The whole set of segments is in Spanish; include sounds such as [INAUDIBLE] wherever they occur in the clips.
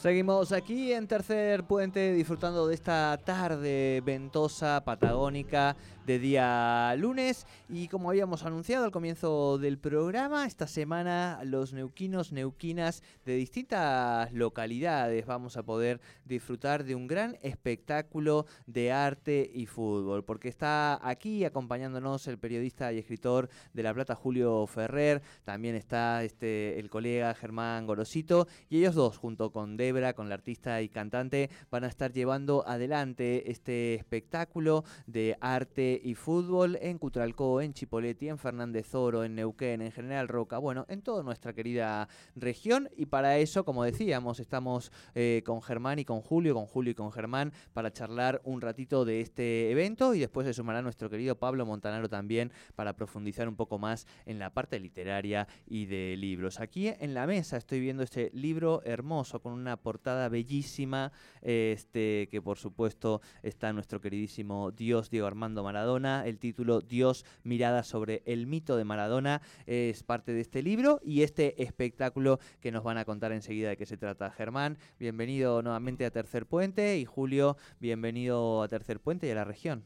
Seguimos aquí en Tercer Puente disfrutando de esta tarde ventosa, patagónica, de día lunes. Y como habíamos anunciado al comienzo del programa, esta semana los neuquinos, neuquinas de distintas localidades vamos a poder disfrutar de un gran espectáculo de arte y fútbol. Porque está aquí acompañándonos el periodista y escritor de La Plata, Julio Ferrer. También está este, el colega Germán Gorosito. Y ellos dos, junto con con la artista y cantante, van a estar llevando adelante este espectáculo de arte y fútbol en Cutralcó, en Chipoleti, en Fernández Oro, en Neuquén, en General Roca, bueno, en toda nuestra querida región. Y para eso, como decíamos, estamos eh, con Germán y con Julio, con Julio y con Germán, para charlar un ratito de este evento y después se sumará nuestro querido Pablo Montanaro también para profundizar un poco más en la parte literaria y de libros. Aquí en la mesa estoy viendo este libro hermoso con una portada bellísima, este, que por supuesto está nuestro queridísimo Dios Diego Armando Maradona. El título Dios, mirada sobre el mito de Maradona es parte de este libro y este espectáculo que nos van a contar enseguida de qué se trata. Germán, bienvenido nuevamente a Tercer Puente y Julio, bienvenido a Tercer Puente y a la región.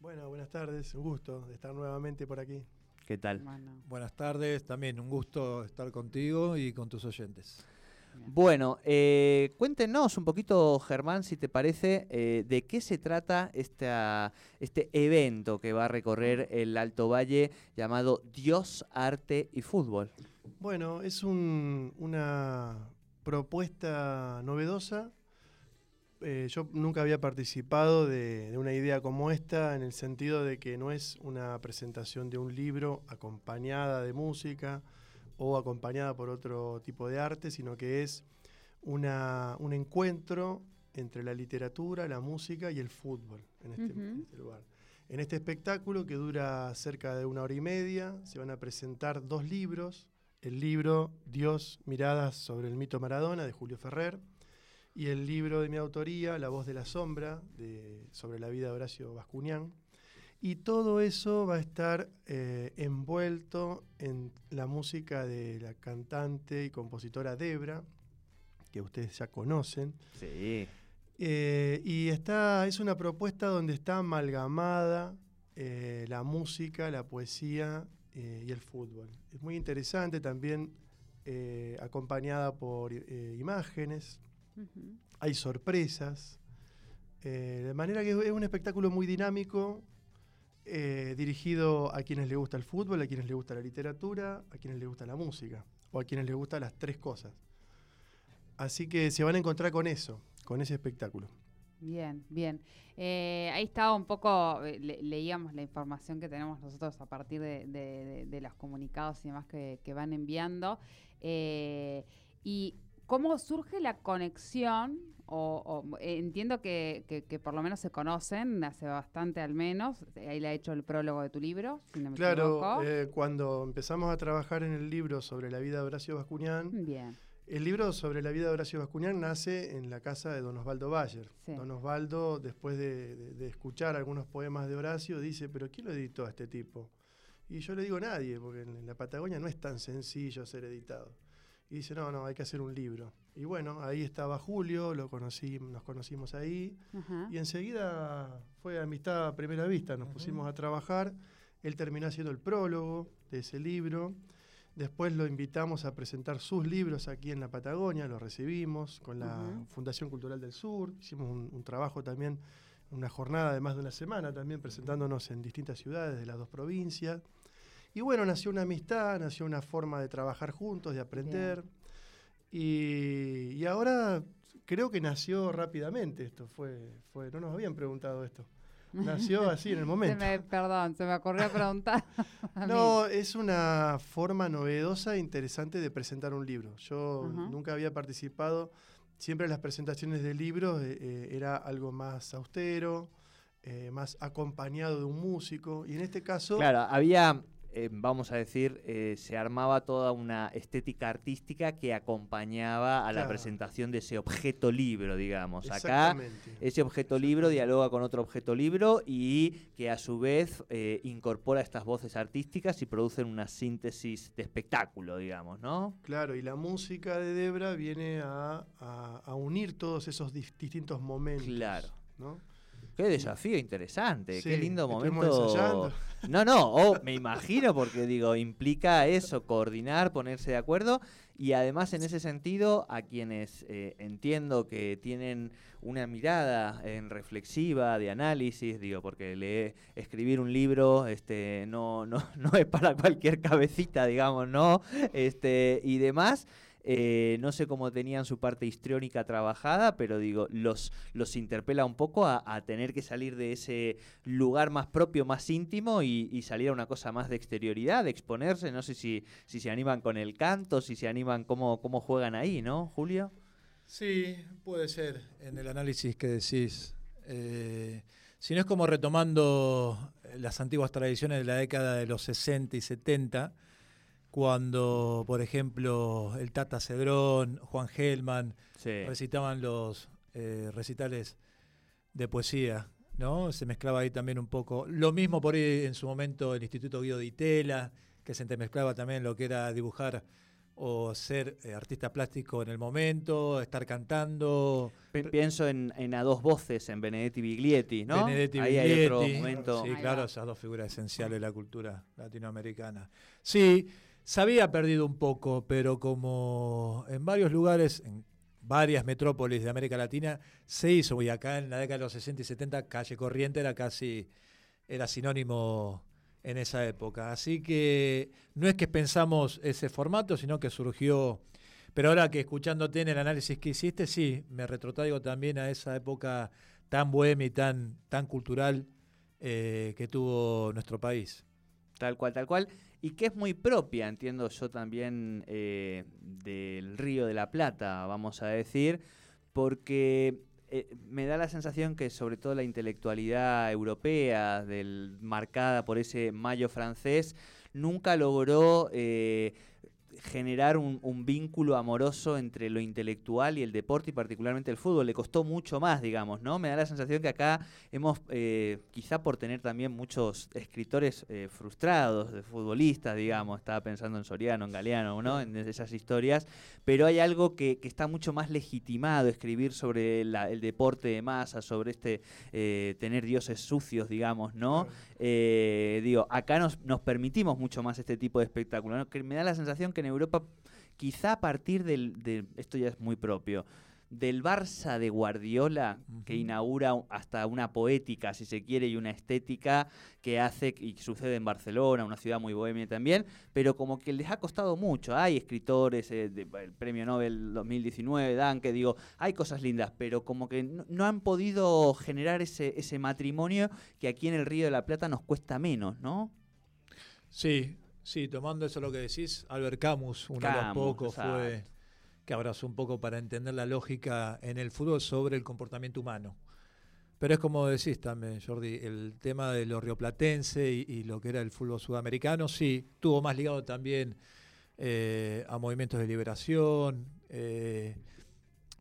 Bueno, buenas tardes, un gusto de estar nuevamente por aquí. ¿Qué tal? Buenas tardes, también un gusto estar contigo y con tus oyentes. Bueno, eh, cuéntenos un poquito, Germán, si te parece, eh, de qué se trata esta, este evento que va a recorrer el Alto Valle llamado Dios, Arte y Fútbol. Bueno, es una propuesta novedosa. Eh, yo nunca había participado de, de, una idea como esta en el sentido de que no es una presentación de un libro acompañada de música, o acompañada por otro tipo de arte, sino que es una, un encuentro entre la literatura, la música y el fútbol en este, en este, lugar. En este espectáculo, que dura cerca de una hora y media, se van a presentar dos libros. El libro Dios, miradas sobre el mito Maradona, de Julio Ferrer, y el libro de mi autoría, La voz de la sombra, de, sobre la vida de Horacio Bascuñán. Y todo eso va a estar eh, envuelto en la música de la cantante y compositora Debra, que ustedes ya conocen. Sí. Eh, y está, es una propuesta donde está amalgamada eh, la música, la poesía y el fútbol. Es muy interesante también, acompañada por imágenes, hay sorpresas. de manera que es un espectáculo muy dinámico, eh, dirigido a quienes les gusta el fútbol, a quienes les gusta la literatura, a quienes les gusta la música, o a quienes les gustan las tres cosas. Así que se van a encontrar con eso, con ese espectáculo. Bien, bien. Eh, ahí estaba un poco, eh, leíamos la información que tenemos nosotros a partir de, los comunicados y demás que, van enviando. y ¿Cómo surge la conexión? O, entiendo que, por lo menos se conocen, hace bastante al menos. Ahí le ha hecho el prólogo de tu libro, si no me claro, eh, cuando empezamos a trabajar en el libro sobre la vida de Horacio Bascuñán, Bien. el libro sobre la vida de Horacio Bascuñán nace en la casa de don Osvaldo Bayer. Don Osvaldo, después de, escuchar algunos poemas de Horacio, dice, pero ¿quién lo editó a este tipo? Y yo le digo nadie, porque en la Patagonia no es tan sencillo ser editado. Y dice, no, no, hay que hacer un libro. Y bueno, ahí estaba Julio, lo conocí, nos conocimos ahí. Y enseguida fue amistad a primera vista, nos pusimos a trabajar. Él terminó haciendo el prólogo de ese libro. Después lo invitamos a presentar sus libros aquí en la Patagonia, lo recibimos con la Fundación Cultural del Sur. Hicimos un, trabajo también, una jornada de más de una semana también presentándonos en distintas ciudades de las dos provincias. Y bueno, nació una amistad, nació una forma de trabajar juntos, de aprender. Y, ahora creo que nació rápidamente esto. Fue, fue, no nos habían preguntado esto. Nació así en el momento. perdón, se me ocurrió preguntar. [LAUGHS] no, es una forma novedosa e interesante de presentar un libro. Yo nunca había participado. Siempre las presentaciones de libros eh, eh, era algo más austero, eh, más acompañado de un músico. Y en este caso. Claro, había eh, vamos a decir, eh, se armaba toda una estética artística que acompañaba a la presentación de ese objeto libro, digamos. Acá ese objeto libro dialoga con otro objeto libro y que a su vez eh, incorpora estas voces artísticas y producen una síntesis de espectáculo, digamos, ¿no? Claro, y la música de Debra viene a, unir todos esos distintos momentos. Claro. ¿no? Qué desafío interesante, qué lindo momento. No, no, me imagino porque digo, implica eso, coordinar, ponerse de acuerdo y además en ese sentido a quienes eh, entiendo que tienen una mirada en reflexiva de análisis, digo, porque leer, escribir un libro este no, no, [LAUGHS] no es para cualquier cabecita, digamos, ¿no? Este y demás. Eh, no sé cómo tenían su parte histriónica trabajada, pero digo, los, los interpela un poco a, tener que salir de ese lugar más propio, más íntimo y, salir a una cosa más de exterioridad, de exponerse. No sé si, si se animan con el canto, si se animan cómo, cómo juegan ahí, ¿no, Julio? Sí, puede ser en el análisis que decís. Eh, si no es como retomando las antiguas tradiciones de la década de los 60 y 70, cuando, por ejemplo, el Tata Cedrón, Juan Gelman recitaban los eh, recitales de poesía, ¿no? Se mezclaba ahí también un poco. Lo mismo por ahí en su momento el Instituto Guido de Itela, que se entremezclaba también lo que era dibujar o ser eh, artista plástico en el momento, estar cantando. pienso en, A Dos Voces, en Benedetti Biglietti, ¿no? Benedetti Ahí hay otro momento. Sí, claro, esas dos figuras esenciales de la cultura latinoamericana. Sí, se había perdido un poco, pero como en varios lugares, en varias metrópolis de América Latina, se hizo, y acá en la década de los 60 y 70, calle corriente era casi, era sinónimo en esa época. Así que no es que pensamos ese formato, sino que surgió, pero ahora que escuchándote en el análisis que hiciste, sí, me retrotraigo también a esa época tan bohemia y tan, tan cultural eh, que tuvo nuestro país. Tal cual, tal cual y que es muy propia, entiendo yo también, eh, del Río de la Plata, vamos a decir, porque eh, me da la sensación que sobre todo la intelectualidad europea, marcada por ese mayo francés, nunca logró... Eh, generar un, vínculo amoroso entre lo intelectual y el deporte y particularmente el fútbol. Le costó mucho más, digamos, ¿no? Me da la sensación que acá hemos, eh, quizá por tener también muchos escritores eh, frustrados de futbolistas, digamos, estaba pensando en Soriano, en Galeano, ¿no? En esas historias, pero hay algo que, está mucho más legitimado, escribir sobre el deporte de masa, sobre este eh, tener dioses sucios, digamos, ¿no? digo, acá nos, nos permitimos mucho más este tipo de espectáculo, Que me da la sensación que en Europa, quizá a partir del, esto ya es muy propio, del Barça de Guardiola, que inaugura hasta una poética, si se quiere, y una estética que hace, y sucede en Barcelona, una ciudad muy bohemia también, pero como que les ha costado mucho. Hay escritores, eh, el Premio Nobel 2019, Dan, que digo, hay cosas lindas, pero como que no, han podido generar ese, ese matrimonio que aquí en el Río de la Plata nos cuesta menos, ¿no? Sí, Sí, tomando eso lo que decís, Albert Camus, uno de los pocos, fue que abrazó un poco para entender la lógica en el fútbol sobre el comportamiento humano. Pero es como decís también, Jordi, el tema de lo rioplatense y, lo que era el fútbol sudamericano, sí, tuvo más ligado también eh, a movimientos de liberación. Eh,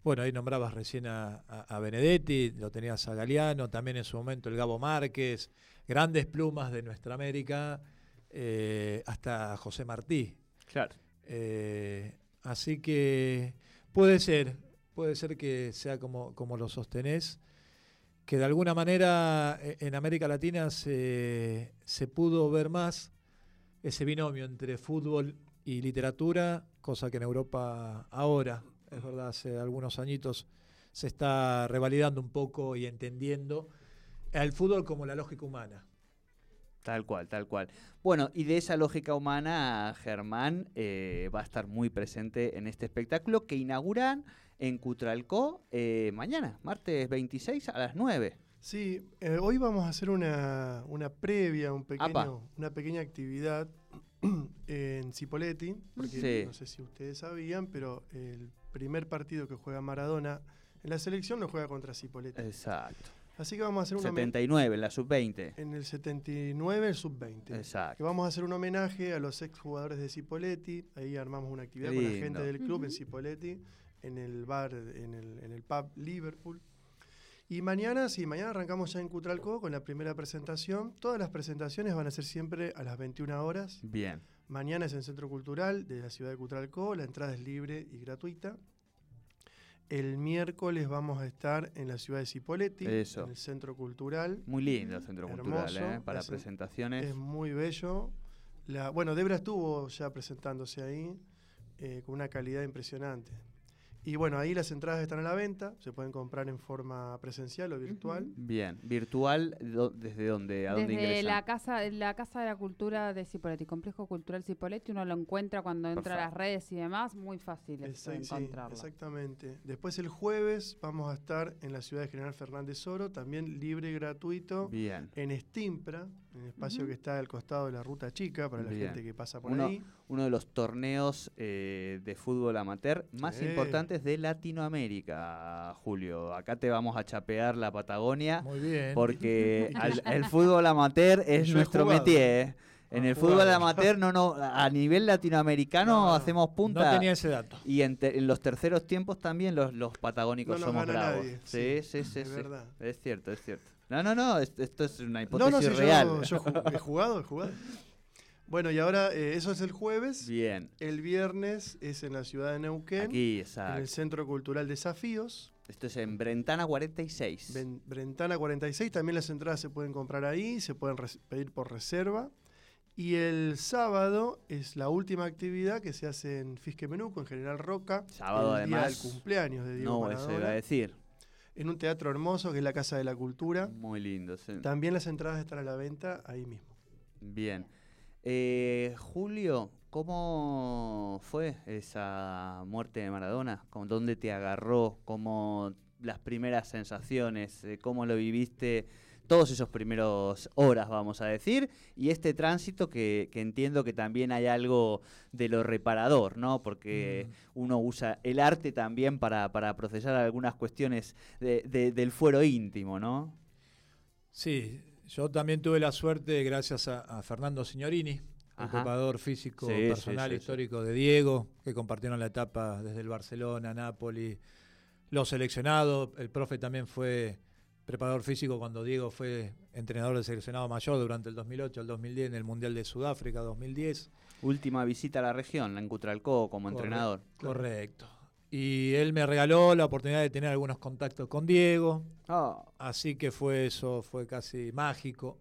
bueno, ahí nombrabas recién a, a, Benedetti, lo tenías a Galeano, también en su momento el Gabo Márquez, grandes plumas de nuestra América eh, hasta José Martí. Claro. Eh, así que puede ser, puede ser que sea como, como lo sostenés, que de alguna manera eh, en América Latina se, se pudo ver más ese binomio entre fútbol y literatura, cosa que en Europa ahora, es verdad, hace algunos añitos se está revalidando un poco y entendiendo el fútbol como la lógica humana. Tal cual, tal cual. Bueno, y de esa lógica humana, Germán eh, va a estar muy presente en este espectáculo que inauguran en Cutralcó eh, mañana, martes 26 a las 9. Sí, eh, hoy vamos a hacer una, previa, un pequeño, una pequeña actividad [CLEARS THROAT] en Cipoletti, porque no sé si ustedes sabían, pero el primer partido que juega Maradona en la selección lo juega contra Cipoletti. Exacto. Así que vamos a hacer un 79, en la sub-20. En el 79, el sub-20. Exacto. Que vamos a hacer un homenaje a los exjugadores de Cipoletti. Ahí armamos una actividad con la gente del club en Cipoletti, en el bar, en el, en el pub Liverpool. Y mañana, sí, mañana arrancamos ya en Cutralco con la primera presentación. Todas las presentaciones van a ser siempre a las 21 horas. Bien. Mañana es en Centro Cultural de la ciudad de Cutralco. La entrada es libre y gratuita. El miércoles vamos a estar en la ciudad de Cipolletti, en el Centro Cultural. Muy lindo el Centro Cultural, ¿eh? para presentaciones. Es muy bello. La, bueno, Debra estuvo ya presentándose ahí eh, con una calidad impresionante. Y bueno, ahí las entradas están a la venta, se pueden comprar en forma presencial o virtual. Bien, virtual, ¿desde dónde? ¿A dónde Desde la casa, la casa de la Cultura de Cipoletti, Complejo Cultural Cipoletti, uno lo encuentra cuando entra a las redes y demás, muy fácil es encontrarlo. exactamente. Después el jueves vamos a estar en la ciudad de General Fernández Oro, también libre y gratuito. Bien. En Stimpra, en el espacio que está al costado de la Ruta Chica, para la gente que pasa por ahí. Uno de los torneos eh, de fútbol amateur más importantes de Latinoamérica, Julio. Acá te vamos a chapear la Patagonia. Muy bien. Porque [LAUGHS] el fútbol amateur es nuestro métier. ¿eh? En el fútbol amateur, no, no, a nivel latinoamericano hacemos punta. No tenía ese dato. Y en, los terceros tiempos también los, los patagónicos somos bravos. sí, sí, sí, es verdad. Es cierto, es cierto. No, no, no, esto es una hipótesis real. Yo, he jugado, he jugado. [LAUGHS] Bueno, y ahora eh, eso es el jueves. Bien. El viernes es en la ciudad de Neuquén. Aquí, exacto. En el Centro Cultural Desafíos. Esto es en Brentana 46. Brentana 46, también las entradas se pueden comprar ahí, se pueden pedir por reserva. Y el sábado es la última actividad que se hace en Fisque Menuco, en General Roca. Sábado el además. Día del cumpleaños de Diego No, eso iba a decir. En un teatro hermoso que es la Casa de la Cultura. Muy lindo, sí. También las entradas están a la venta ahí mismo. Bien. Eh, Julio, ¿cómo fue esa muerte de Maradona? ¿Dónde te agarró? ¿Cómo las primeras sensaciones? Eh, ¿Cómo lo viviste? Todos esos primeros horas, vamos a decir, y este tránsito que, entiendo que también hay algo de lo reparador, ¿no? Porque mm. uno usa el arte también para, procesar algunas cuestiones del fuero íntimo, ¿no? Sí, yo también tuve la suerte, gracias a, Fernando Signorini, ocupador físico personal histórico de Diego, que compartieron la etapa desde el Barcelona, Nápoles, los seleccionados. El profe también fue preparador físico cuando Diego fue entrenador del seleccionado mayor durante el 2008 al 2010 en el Mundial de Sudáfrica 2010. Última visita a la región, en Cutralcó como entrenador. Correcto. Y él me regaló la oportunidad de tener algunos contactos con Diego. Ah. Así que fue eso, fue casi mágico.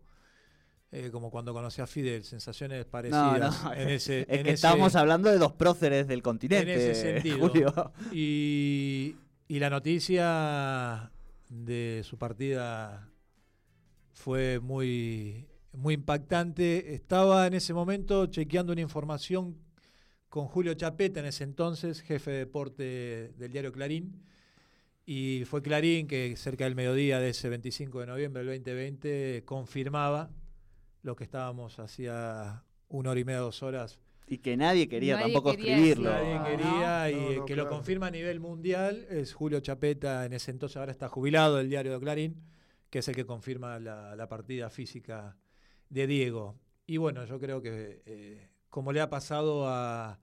Eh, como cuando conocí a Fidel, sensaciones parecidas. [LAUGHS] En ese, es que estamos hablando de dos próceres del continente. En ese sentido. Y, y la noticia de su partida fue muy, muy impactante. Estaba en ese momento chequeando una información con Julio Chapeta, en ese entonces, jefe de deporte del diario Clarín. Y fue Clarín que cerca del mediodía de ese 25 de noviembre del 2020 confirmaba lo que estábamos hacía una hora y media, dos horas. Y que nadie quería tampoco escribirlo. Nadie quería y que lo confirma a nivel mundial es Julio Chapeta, en ese entonces ahora está jubilado del diario de Clarín, que es el que confirma la, partida física de Diego. Y bueno, yo creo que eh, como le ha pasado a,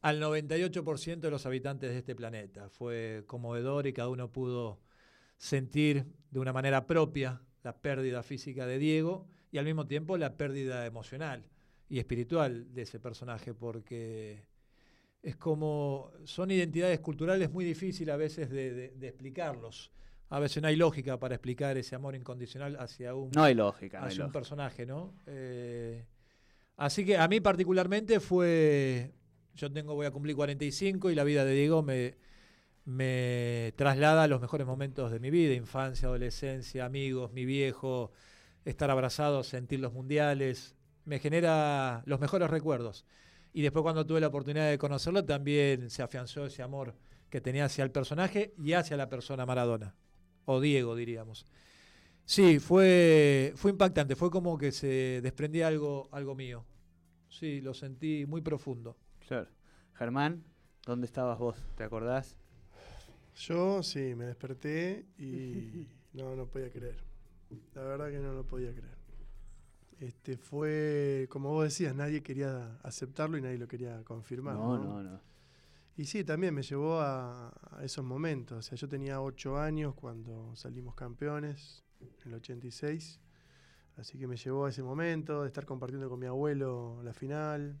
al 98% de los habitantes de este planeta. Fue conmovedor y cada uno pudo sentir de una manera propia la pérdida física de Diego y al mismo tiempo la pérdida emocional y espiritual de ese personaje, porque es como son identidades culturales muy difíciles a veces de, explicarlos. A veces no hay lógica para explicar ese amor incondicional hacia un, no hay lógica, hacia un personaje, ¿no? Eh, así que a mí particularmente fue yo tengo, voy a cumplir 45 y la vida de Diego me, me traslada a los mejores momentos de mi vida, infancia, adolescencia, amigos, mi viejo, estar abrazado, sentir los mundiales, me genera los mejores recuerdos. Y después cuando tuve la oportunidad de conocerlo, también se afianzó ese amor que tenía hacia el personaje y hacia la persona Maradona, o Diego diríamos. Sí, fue, fue impactante, fue como que se desprendía algo, algo mío. Sí, lo sentí muy profundo. Germán, ¿dónde estabas vos? ¿Te acordás? Yo sí, me desperté y [LAUGHS] no, no podía creer. La verdad que no lo podía creer. Este fue, como vos decías, nadie quería aceptarlo y nadie lo quería confirmar. No, no, no. Y sí, también me llevó a, esos momentos. O sea, yo tenía ocho años cuando salimos campeones, en el 86. Así que me llevó a ese momento de estar compartiendo con mi abuelo la final.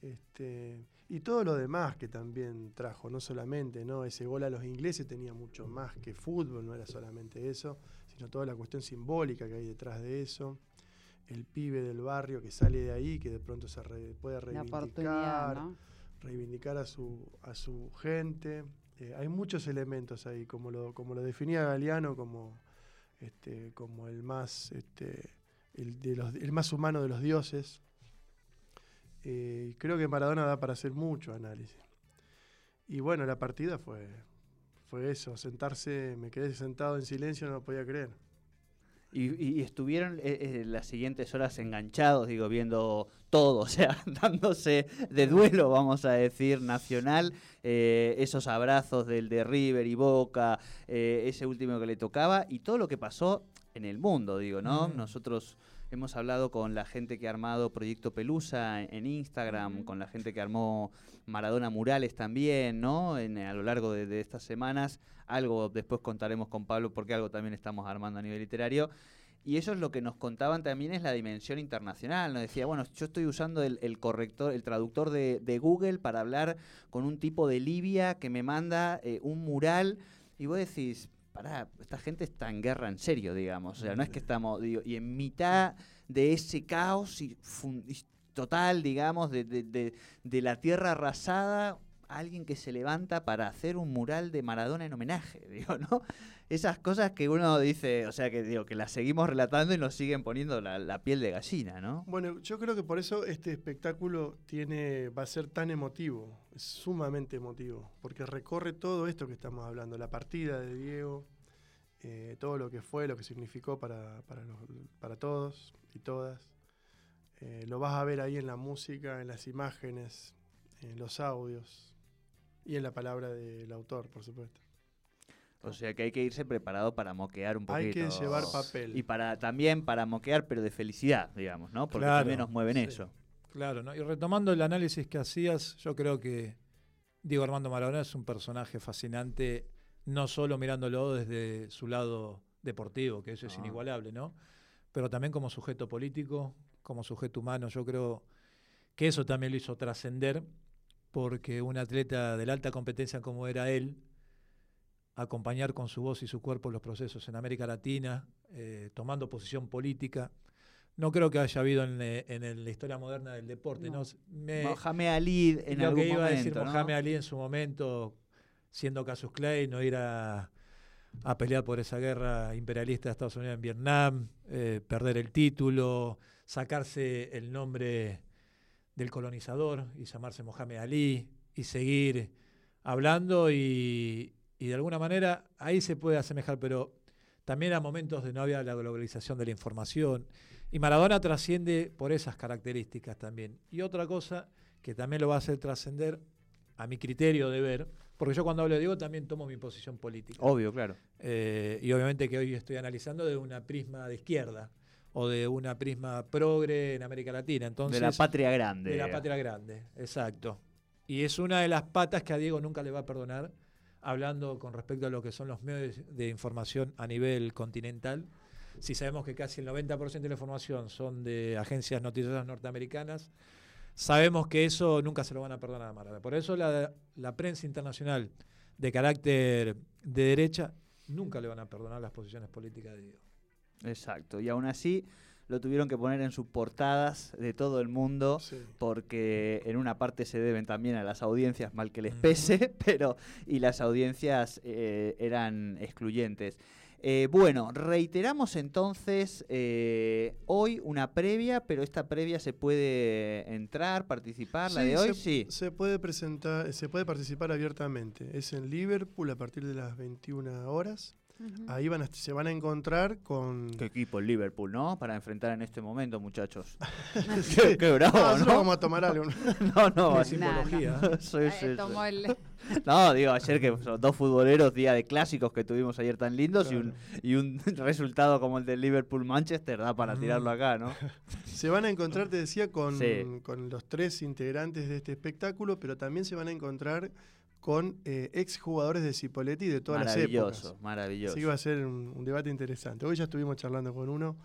Este, y todo lo demás que también trajo, no solamente, ¿no? Ese gol a los ingleses tenía mucho más que fútbol, no era solamente eso, sino toda la cuestión simbólica que hay detrás de eso. El pibe del barrio que sale de ahí, que de pronto se puede reivindicar, reivindicar a su, a su gente. Eh, hay muchos elementos ahí, como lo, como lo definía Galeano como este, como el más, este, el, más humano de los dioses. Eh, creo que Maradona da para hacer mucho análisis. Y bueno, la partida fue, fue eso, sentarse, me quedé sentado en silencio, no lo podía creer. Y, estuvieron eh, eh, las siguientes horas enganchados, digo, viendo todo, [LAUGHS] o sea, dándose de duelo, vamos a decir, nacional, eh, esos abrazos del de River y Boca, ese último que le tocaba, y todo lo que pasó en el mundo, digo, ¿no? Nosotros hemos hablado con la gente que ha armado Proyecto Pelusa en Instagram, con la gente que armó Maradona Murales también, ¿no? En, a lo largo de, estas semanas. Algo después contaremos con Pablo porque algo también estamos armando a nivel literario. Y eso es lo que nos contaban también es la dimensión internacional. Nos decía, bueno, yo estoy usando el, corrector, el traductor de, Google para hablar con un tipo de Libia que me manda eh, un mural. Y vos decís, pará, esta gente está en guerra en serio, digamos. O sea, no es que estamos, y en mitad de ese caos y, total, digamos, de, de, la tierra arrasada, alguien que se levanta para hacer un mural de Maradona en homenaje, [LAUGHS] digo, ¿no? Esas cosas que uno dice, o sea, que digo, que las seguimos relatando y nos siguen poniendo la, piel de gallina, ¿no? Bueno, yo creo que por eso este espectáculo tiene, va a ser tan emotivo, sumamente emotivo, porque recorre todo esto que estamos hablando, la partida de Diego, eh, todo lo que fue, lo que significó para, para, para todos y todas. Eh, lo vas a ver ahí en la música, en las imágenes, en los audios y en la palabra del autor, por supuesto. O sea que hay que irse preparado para moquear un poquito. Hay que llevar papel. Y para también para moquear, pero de felicidad, digamos, ¿no? Porque también nos mueven eso. Claro, ¿no? Y retomando el análisis que hacías, yo creo que Diego Armando Maradona es un personaje fascinante, no solo mirándolo desde su lado deportivo, que eso es ah. inigualable, ¿no? Pero también como sujeto político, como sujeto humano. Yo creo que eso también lo hizo trascender, porque un atleta de la alta competencia como era él, acompañar con su voz y su cuerpo los procesos en América Latina, eh, tomando posición política. No creo que haya habido en, eh, la historia moderna del deporte. No. Mohamed Ali en lo que iba a decir Mohamed Ali en su momento, siendo Casus Clay, no ir a, pelear por esa guerra imperialista de Estados Unidos en Vietnam, eh, perder el título, sacarse el nombre del colonizador y llamarse Mohamed Ali y seguir hablando y, de alguna manera ahí se puede asemejar, pero también a momentos de no había la globalización de la información y Maradona trasciende por esas características también. Y otra cosa que también lo va a hacer trascender a mi criterio de ver, porque yo cuando hablo de Diego también tomo mi posición política. Obvio, claro. Eh, y obviamente que hoy estoy analizando de una prisma de izquierda o de una prisma progre en América Latina. Entonces, de la patria grande. De la patria grande, exacto. Y es una de las patas que a Diego nunca le va a perdonar, hablando con respecto a lo que son los medios de información a nivel continental. Si sabemos que casi el 90% de la información son de agencias noticiosas norteamericanas, sabemos que eso nunca se lo van a perdonar a Maradona. Por eso la, prensa internacional de carácter de derecha nunca le van a perdonar las posiciones políticas de Diego. Exacto, y aún así lo tuvieron que poner en sus portadas de todo el mundo porque en una parte se deben también a las audiencias, mal que les pese, [LAUGHS] pero y las audiencias eh, eran excluyentes. Eh, bueno, reiteramos entonces eh, hoy una previa, pero esta previa se puede entrar, participar, la de hoy se, sí. Se puede presentar, se puede participar abiertamente. Es en Liverpool a partir de las 21 horas. Ahí van se van a encontrar con... ¿Qué equipo? El Liverpool, ¿no? Para enfrentar en este momento, muchachos. [LAUGHS] qué, bravo, no, vamos a tomar algo. [LAUGHS] no, no, es simbología. No, digo, ayer que son dos futboleros, día de clásicos que tuvimos ayer tan lindos y, un, y un [LAUGHS] resultado como el del Liverpool-Manchester da para tirarlo acá, ¿no? Se van a encontrar, te decía, con, con los tres integrantes de este espectáculo, pero también se van a encontrar con eh, ex jugadores de Cipoletti de todas las épocas. Maravilloso, maravilloso. Así que va a ser un, debate interesante. Hoy ya estuvimos charlando con uno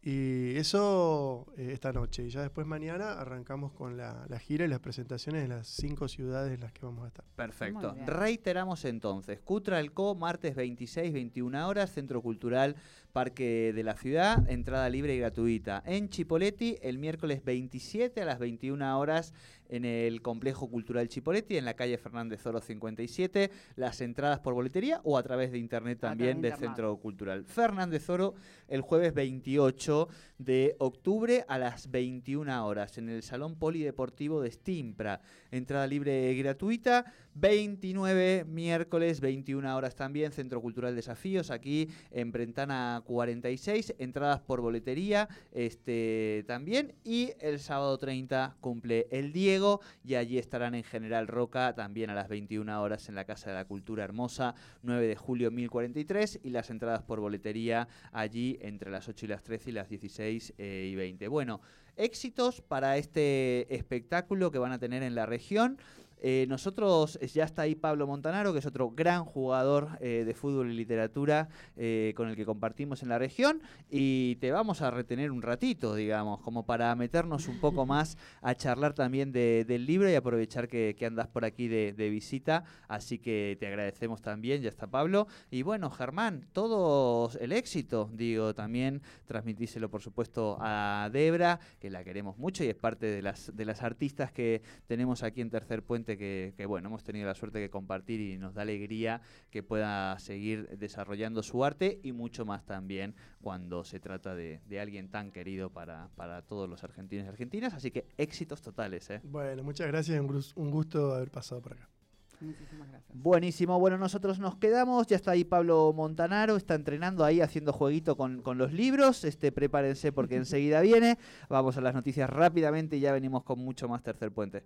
y eso eh, esta noche. Y ya después mañana arrancamos con la, gira y las presentaciones de las cinco ciudades en las que vamos a estar. Perfecto. Reiteramos entonces. Cutra el Co, martes 26, 21 horas, Centro Cultural Parque de la Ciudad, entrada libre y gratuita. En Chipoletti, el miércoles 27 a las 21 horas en el Complejo Cultural Chipoletti, en la calle Fernández Oro 57. Las entradas por boletería o a través de internet también del Centro Cultural. Fernández Oro, el jueves 28 de octubre a las 21 horas en el Salón Polideportivo de Stimpra. Entrada libre gratuita. 29 miércoles, 21 horas también, Centro Cultural Desafíos, aquí en Brentana 46, entradas por boletería este, también. Y el sábado 30 cumple el Diego y allí estarán en General Roca también a las 21 horas en la Casa de la Cultura Hermosa, 9 de julio 1043 y las entradas por boletería allí entre las 8 y las 13 y las 16 eh, y 20. Bueno, éxitos para este espectáculo que van a tener en la región. Eh, nosotros, eh, ya está ahí Pablo Montanaro, que es otro gran jugador eh, de fútbol y literatura con el que compartimos en la región, y te vamos a retener un ratito, digamos, como para meternos un poco más a charlar también del libro y aprovechar que, andas por aquí de, visita, así que te agradecemos también, ya está Pablo. Y bueno, Germán, todo el éxito, digo, también transmitíselo por supuesto a Debra, que la queremos mucho y es parte de las, de las artistas que tenemos aquí en Tercer Puente que, bueno, hemos tenido la suerte de compartir y nos da alegría que pueda seguir desarrollando su arte y mucho más también cuando se trata de, alguien tan querido para, para, todos los argentinos y argentinas. Así que éxitos totales. ¿eh? Bueno, muchas gracias, un gusto haber pasado por acá. Muchísimas gracias. Buenísimo. Bueno, nosotros nos quedamos. Ya está ahí Pablo Montanaro, está entrenando ahí, haciendo jueguito con, con los libros. Este, prepárense porque [LAUGHS] enseguida viene. Vamos a las noticias rápidamente y ya venimos con mucho más Tercer Puente.